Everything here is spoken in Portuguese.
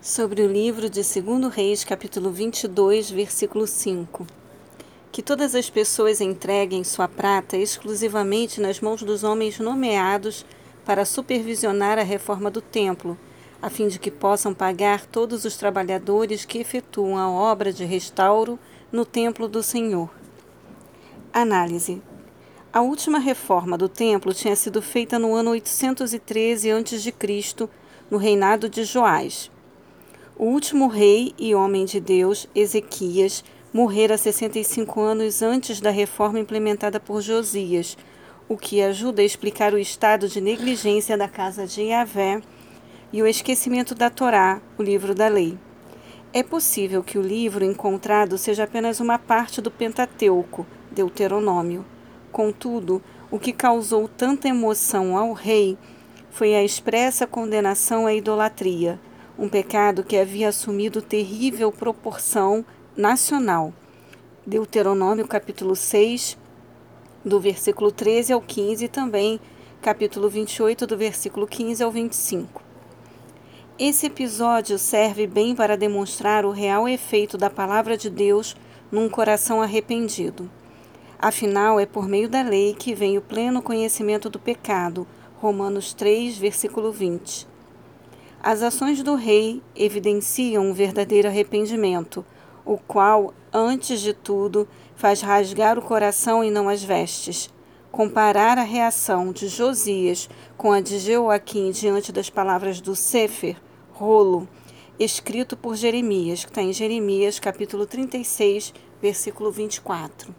sobre o livro de 2 Reis, capítulo 22, versículo 5. Que todas as pessoas entreguem sua prata exclusivamente nas mãos dos homens nomeados para supervisionar a reforma do templo, a fim de que possam pagar todos os trabalhadores que efetuam a obra de restauro no templo do Senhor. Análise. A última reforma do templo tinha sido feita no ano 813 a.C., no reinado de Joás. O último rei e homem de Deus, Ezequias, morrera 65 anos antes da reforma implementada por Josias, o que ajuda a explicar o estado de negligência da casa de Yahvé e o esquecimento da Torá, o livro da lei. É possível que o livro encontrado seja apenas uma parte do Pentateuco, Deuteronômio. Contudo, o que causou tanta emoção ao rei foi a expressa condenação à idolatria um pecado que havia assumido terrível proporção nacional. Deuteronômio capítulo 6, do versículo 13 ao 15 e também capítulo 28, do versículo 15 ao 25. Esse episódio serve bem para demonstrar o real efeito da palavra de Deus num coração arrependido. Afinal, é por meio da lei que vem o pleno conhecimento do pecado. Romanos 3, versículo 20. As ações do rei evidenciam um verdadeiro arrependimento, o qual, antes de tudo, faz rasgar o coração e não as vestes. Comparar a reação de Josias com a de Joaquim diante das palavras do Sefer, rolo, escrito por Jeremias, que está em Jeremias capítulo 36, versículo 24.